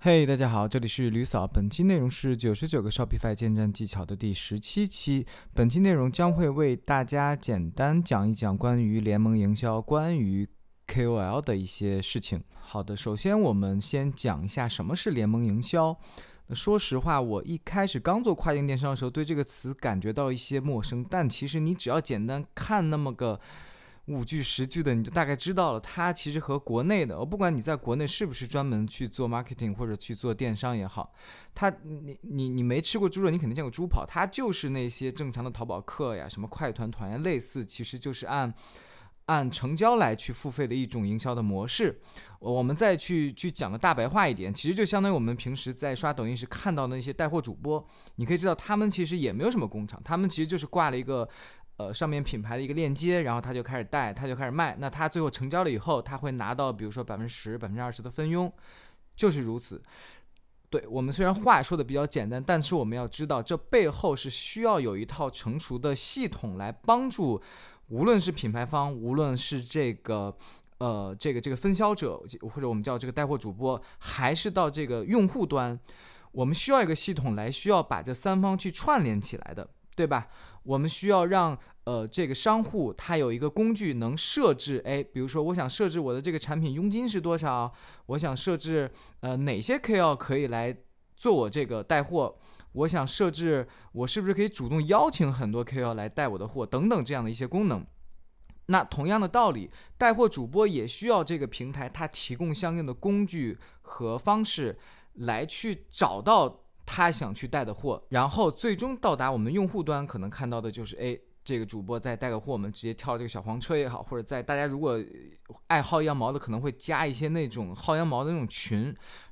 嘿大家好，这里是吕嫂。本期内容是九十九个 Shopify 建站技巧的第十七期。本期内容将会为大家简单讲一讲关于联盟营销、关于 KOL 的一些事情。好的，首先我们先讲一下什么是联盟营销。说实话，我一开始刚做跨境电商的时候，对这个词感觉到一些陌生。但其实你只要简单看那么个。五句十句的，你就大概知道了。它其实和国内的，我不管你在国内是不是专门去做 marketing 或者去做电商也好，它你你你没吃过猪肉，你肯定见过猪跑。它就是那些正常的淘宝客呀，什么快团团呀，类似，其实就是按按成交来去付费的一种营销的模式。我们再去去讲的大白话一点，其实就相当于我们平时在刷抖音时看到的那些带货主播，你可以知道他们其实也没有什么工厂，他们其实就是挂了一个。呃，上面品牌的一个链接，然后他就开始带，他就开始卖。那他最后成交了以后，他会拿到比如说百分之十、百分之二十的分佣，就是如此。对我们虽然话说的比较简单，但是我们要知道，这背后是需要有一套成熟的系统来帮助，无论是品牌方，无论是这个呃这个这个分销者，或者我们叫这个带货主播，还是到这个用户端，我们需要一个系统来需要把这三方去串联起来的，对吧？我们需要让呃这个商户他有一个工具能设置，哎，比如说我想设置我的这个产品佣金是多少，我想设置呃哪些 KOL 可以来做我这个带货，我想设置我是不是可以主动邀请很多 KOL 来带我的货等等这样的一些功能。那同样的道理，带货主播也需要这个平台它提供相应的工具和方式来去找到。他想去带的货，然后最终到达我们用户端，可能看到的就是，哎，这个主播在带个货，我们直接跳这个小黄车也好，或者在大家如果爱薅羊毛的，可能会加一些那种薅羊毛的那种群，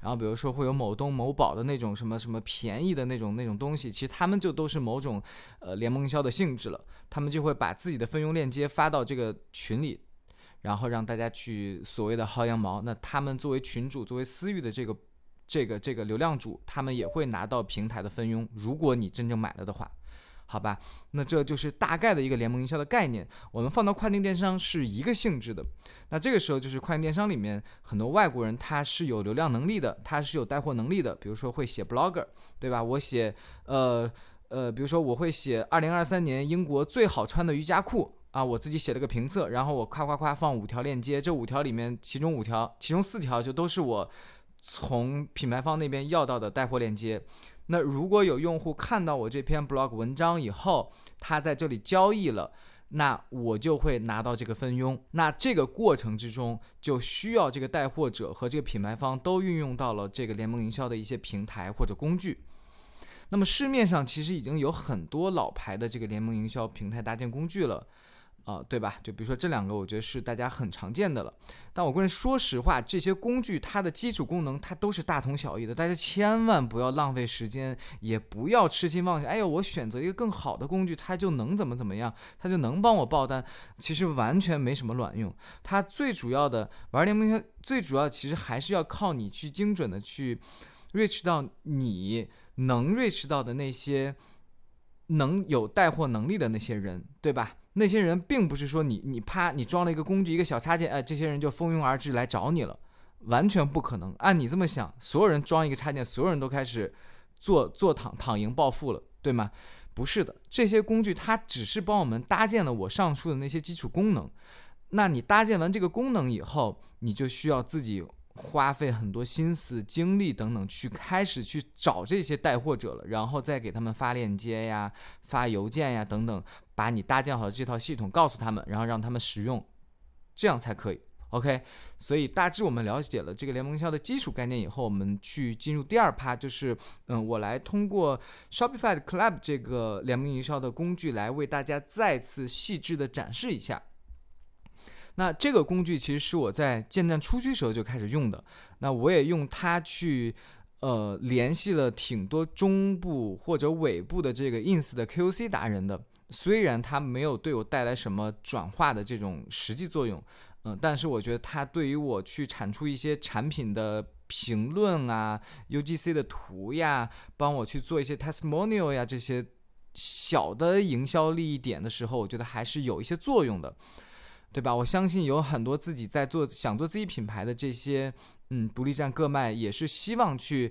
然后比如说会有某东某宝的那种什么什么便宜的那种那种东西，其实他们就都是某种呃联盟销的性质了，他们就会把自己的分佣链接发到这个群里，然后让大家去所谓的薅羊毛，那他们作为群主，作为私域的这个。这个这个流量主，他们也会拿到平台的分佣。如果你真正买了的话，好吧，那这就是大概的一个联盟营销的概念。我们放到跨境电商是一个性质的。那这个时候就是跨境电商里面很多外国人他是有流量能力的，他是有带货能力的。比如说会写 blogger，对吧？我写呃呃，比如说我会写二零二三年英国最好穿的瑜伽裤啊，我自己写了个评测，然后我夸夸夸放五条链接，这五条里面其中五条，其中四条就都是我。从品牌方那边要到的带货链接，那如果有用户看到我这篇 blog 文章以后，他在这里交易了，那我就会拿到这个分佣。那这个过程之中，就需要这个带货者和这个品牌方都运用到了这个联盟营销的一些平台或者工具。那么市面上其实已经有很多老牌的这个联盟营销平台搭建工具了。啊，对吧？就比如说这两个，我觉得是大家很常见的了。但我个人说实话，这些工具它的基础功能它都是大同小异的。大家千万不要浪费时间，也不要痴心妄想。哎呦，我选择一个更好的工具，它就能怎么怎么样，它就能帮我爆单。其实完全没什么卵用。它最主要的玩联盟圈最主要其实还是要靠你去精准的去 reach 到你能 reach 到的那些能有带货能力的那些人，对吧？那些人并不是说你你啪你装了一个工具一个小插件，哎，这些人就蜂拥而至来找你了，完全不可能。按你这么想，所有人装一个插件，所有人都开始做做躺躺赢暴富了，对吗？不是的，这些工具它只是帮我们搭建了我上述的那些基础功能。那你搭建完这个功能以后，你就需要自己。花费很多心思、精力等等，去开始去找这些带货者了，然后再给他们发链接呀、发邮件呀等等，把你搭建好的这套系统告诉他们，然后让他们使用，这样才可以。OK，所以大致我们了解了这个联盟营销的基础概念以后，我们去进入第二趴，就是嗯，我来通过 Shopify Club 这个联盟营销的工具来为大家再次细致的展示一下。那这个工具其实是我在建站初期时候就开始用的，那我也用它去，呃，联系了挺多中部或者尾部的这个 ins 的 KOC 达人的，虽然它没有对我带来什么转化的这种实际作用，嗯，但是我觉得它对于我去产出一些产品的评论啊、UGC 的图呀，帮我去做一些 testimonial 呀这些小的营销利益点的时候，我觉得还是有一些作用的。对吧？我相信有很多自己在做、想做自己品牌的这些嗯，独立站各卖也是希望去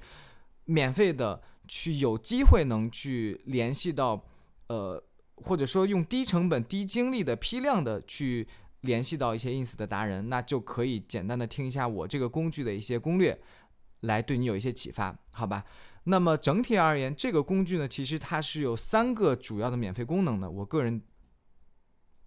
免费的去有机会能去联系到，呃，或者说用低成本、低精力的批量的去联系到一些 ins 的达人，那就可以简单的听一下我这个工具的一些攻略，来对你有一些启发，好吧？那么整体而言，这个工具呢，其实它是有三个主要的免费功能的。我个人，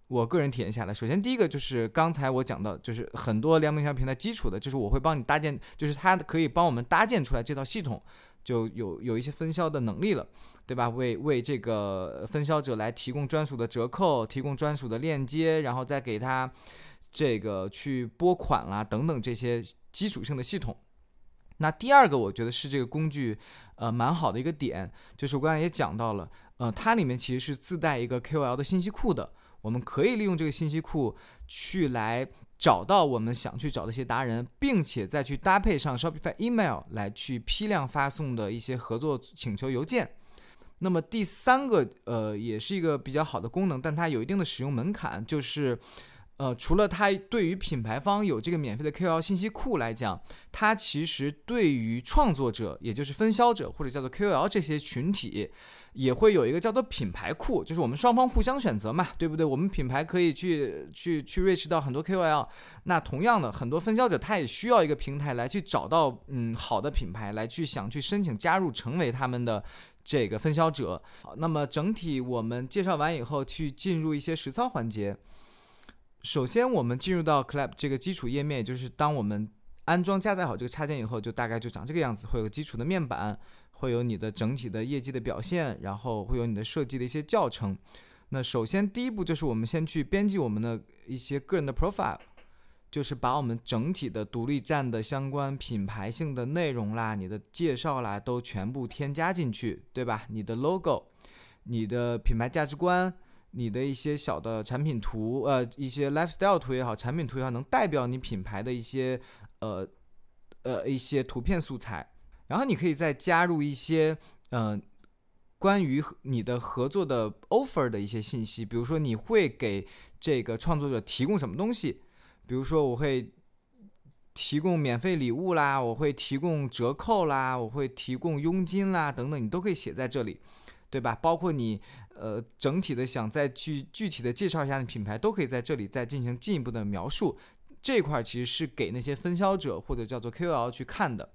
我个人体验下来，首先第一个就是刚才我讲到，就是很多联盟营销平台基础的，就是我会帮你搭建，就是它可以帮我们搭建出来这套系统，就有有一些分销的能力了，对吧？为为这个分销者来提供专属的折扣，提供专属的链接，然后再给他这个去拨款啦等等这些基础性的系统。那第二个，我觉得是这个工具，呃，蛮好的一个点，就是我刚才也讲到了，呃，它里面其实是自带一个 KOL 的信息库的，我们可以利用这个信息库去来找到我们想去找的一些达人，并且再去搭配上 Shopify Email 来去批量发送的一些合作请求邮件。那么第三个，呃，也是一个比较好的功能，但它有一定的使用门槛，就是。呃，除了它对于品牌方有这个免费的 KOL 信息库来讲，它其实对于创作者，也就是分销者或者叫做 KOL 这些群体，也会有一个叫做品牌库，就是我们双方互相选择嘛，对不对？我们品牌可以去去去 reach 到很多 KOL，那同样的，很多分销者他也需要一个平台来去找到嗯好的品牌，来去想去申请加入成为他们的这个分销者。好，那么整体我们介绍完以后，去进入一些实操环节。首先，我们进入到 Clap 这个基础页面，也就是当我们安装加载好这个插件以后，就大概就长这个样子，会有基础的面板，会有你的整体的业绩的表现，然后会有你的设计的一些教程。那首先第一步就是我们先去编辑我们的一些个人的 profile，就是把我们整体的独立站的相关品牌性的内容啦、你的介绍啦都全部添加进去，对吧？你的 logo、你的品牌价值观。你的一些小的产品图，呃，一些 lifestyle 图也好，产品图也好，能代表你品牌的一些，呃，呃，一些图片素材。然后你可以再加入一些，嗯，关于你的合作的 offer 的一些信息，比如说你会给这个创作者提供什么东西，比如说我会提供免费礼物啦，我会提供折扣啦，我会提供佣金啦，等等，你都可以写在这里。对吧？包括你，呃，整体的想再去具体的介绍一下你品牌，都可以在这里再进行进一步的描述。这块其实是给那些分销者或者叫做 KOL 去看的。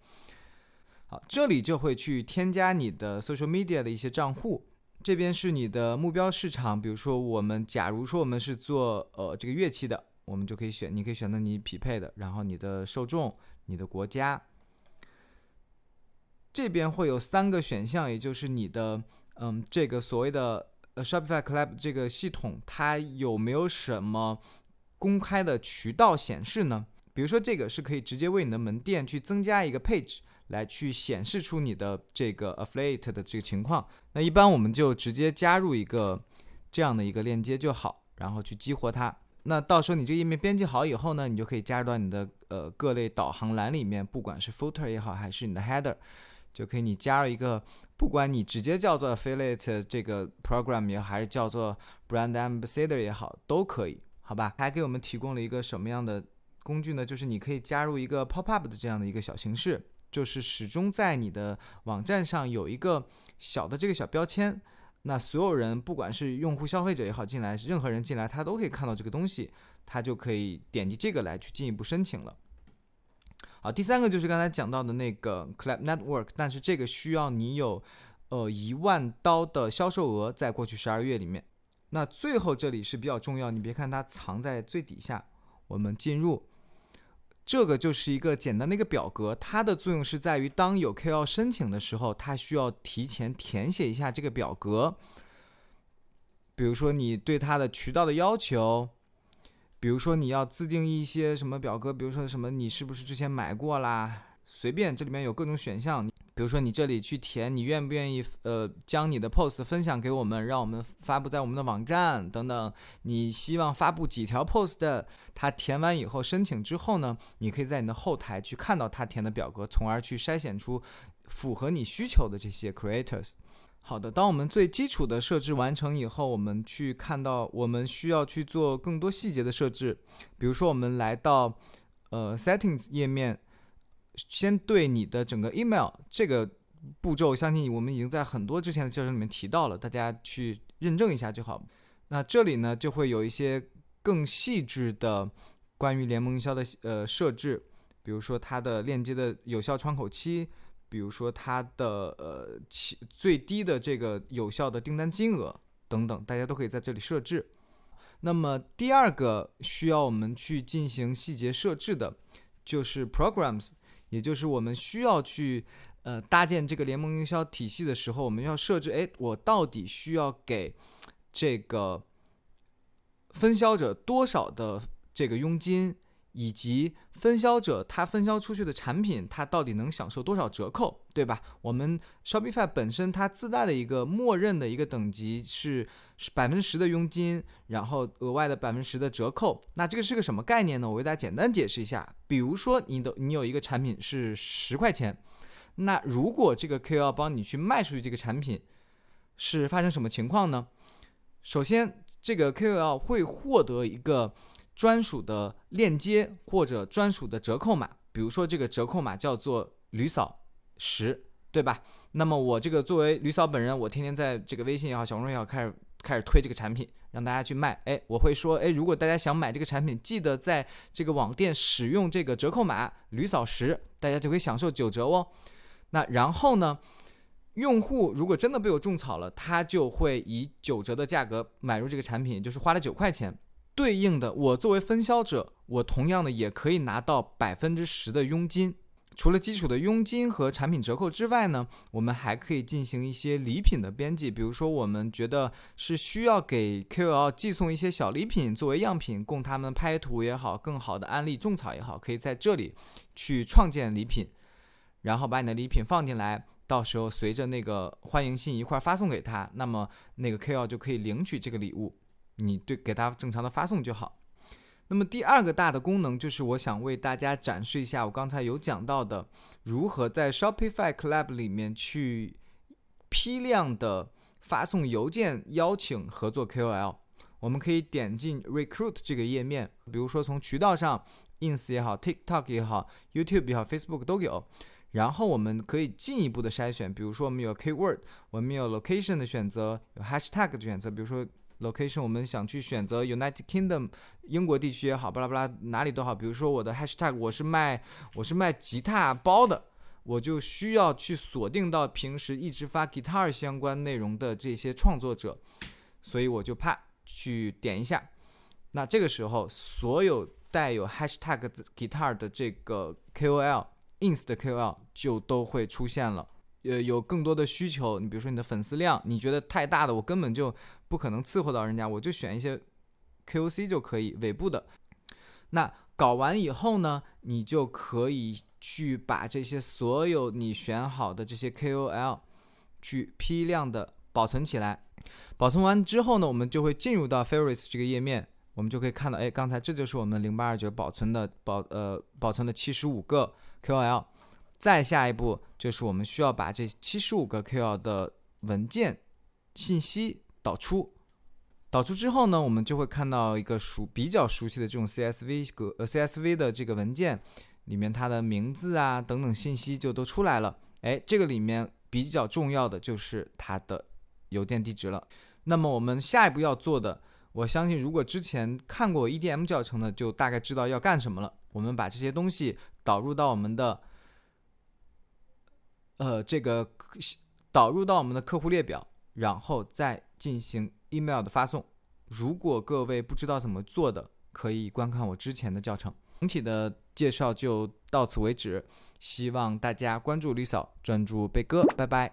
好，这里就会去添加你的 social media 的一些账户。这边是你的目标市场，比如说我们，假如说我们是做呃这个乐器的，我们就可以选，你可以选择你匹配的，然后你的受众、你的国家。这边会有三个选项，也就是你的。嗯，这个所谓的呃 Shopify Club 这个系统，它有没有什么公开的渠道显示呢？比如说，这个是可以直接为你的门店去增加一个 page 来去显示出你的这个 affiliate 的这个情况。那一般我们就直接加入一个这样的一个链接就好，然后去激活它。那到时候你这页面编辑好以后呢，你就可以加入到你的呃各类导航栏里面，不管是 footer 也好，还是你的 header，就可以你加了一个。不管你直接叫做 affiliate 这个 program 也好，还是叫做 brand ambassador 也好，都可以，好吧？还给我们提供了一个什么样的工具呢？就是你可以加入一个 pop up 的这样的一个小形式，就是始终在你的网站上有一个小的这个小标签，那所有人不管是用户、消费者也好进来，任何人进来他都可以看到这个东西，他就可以点击这个来去进一步申请了。好，第三个就是刚才讲到的那个 Clap Network，但是这个需要你有，呃一万刀的销售额在过去十二月里面。那最后这里是比较重要，你别看它藏在最底下，我们进入，这个就是一个简单的一个表格，它的作用是在于当有 KOL 申请的时候，它需要提前填写一下这个表格，比如说你对它的渠道的要求。比如说你要自定义一些什么表格，比如说什么你是不是之前买过啦，随便这里面有各种选项。比如说你这里去填，你愿不愿意呃将你的 post 分享给我们，让我们发布在我们的网站等等。你希望发布几条 post？他填完以后申请之后呢，你可以在你的后台去看到他填的表格，从而去筛选出符合你需求的这些 creators。好的，当我们最基础的设置完成以后，我们去看到我们需要去做更多细节的设置。比如说，我们来到呃 Settings 页面，先对你的整个 email 这个步骤，相信我们已经在很多之前的教程里面提到了，大家去认证一下就好。那这里呢，就会有一些更细致的关于联盟营销的呃设置，比如说它的链接的有效窗口期，比如说它的呃起最低的这个有效的订单金额等等，大家都可以在这里设置。那么第二个需要我们去进行细节设置的，就是 programs，也就是我们需要去呃搭建这个联盟营销体系的时候，我们要设置，哎，我到底需要给这个分销者多少的这个佣金，以及分销者他分销出去的产品，他到底能享受多少折扣，对吧？我们 Shopify 本身它自带的一个默认的一个等级是百分之十的佣金，然后额外的百分之十的折扣。那这个是个什么概念呢？我为大家简单解释一下。比如说你的你有一个产品是十块钱，那如果这个 KOL 帮你去卖出去这个产品，是发生什么情况呢？首先，这个 KOL 会获得一个专属的链接或者专属的折扣码，比如说这个折扣码叫做“驴嫂十”，对吧？那么我这个作为驴嫂本人，我天天在这个微信也好、小红书也好，开始开始推这个产品，让大家去卖。哎，我会说，哎，如果大家想买这个产品，记得在这个网店使用这个折扣码“驴嫂十”，大家就可以享受九折哦。那然后呢？用户如果真的被我种草了，他就会以九折的价格买入这个产品，就是花了九块钱。对应的，我作为分销者，我同样的也可以拿到百分之十的佣金。除了基础的佣金和产品折扣之外呢，我们还可以进行一些礼品的编辑。比如说，我们觉得是需要给 KOL 寄送一些小礼品作为样品，供他们拍图也好，更好的安利种草也好，可以在这里去创建礼品，然后把你的礼品放进来。到时候随着那个欢迎信一块发送给他，那么那个 KOL 就可以领取这个礼物，你对给他正常的发送就好。那么第二个大的功能就是我想为大家展示一下我刚才有讲到的，如何在 Shopify Club 里面去批量的发送邮件邀请合作 KOL。我们可以点进 Recruit 这个页面，比如说从渠道上，Ins 也好，TikTok 也好，YouTube 也好，Facebook 都有。然后我们可以进一步的筛选，比如说我们有 keyword，我们有 location 的选择，有 hashtag 的选择。比如说 location，我们想去选择 United Kingdom，英国地区也好，巴拉巴拉哪里都好。比如说我的 hashtag，我是卖我是卖吉他包的，我就需要去锁定到平时一直发 guitar 相关内容的这些创作者，所以我就怕去点一下。那这个时候，所有带有 hashtag guitar 的这个 KOL。ins 的 KOL 就都会出现了，呃，有更多的需求。你比如说你的粉丝量，你觉得太大的，我根本就不可能伺候到人家，我就选一些 KOC 就可以尾部的。那搞完以后呢，你就可以去把这些所有你选好的这些 KOL 去批量的保存起来。保存完之后呢，我们就会进入到 Favorites 这个页面，我们就可以看到，哎，刚才这就是我们零八二九保存的保呃保存的七十五个。KOL，再下一步就是我们需要把这七十五个 KOL 的文件信息导出。导出之后呢，我们就会看到一个熟比较熟悉的这种 CSV 格呃 CSV 的这个文件，里面它的名字啊等等信息就都出来了。哎，这个里面比较重要的就是它的邮件地址了。那么我们下一步要做的，我相信如果之前看过 EDM 教程的，就大概知道要干什么了。我们把这些东西。导入到我们的，呃，这个导入到我们的客户列表，然后再进行 email 的发送。如果各位不知道怎么做的，可以观看我之前的教程。整体的介绍就到此为止，希望大家关注 Lisa，，专注贝哥，拜拜。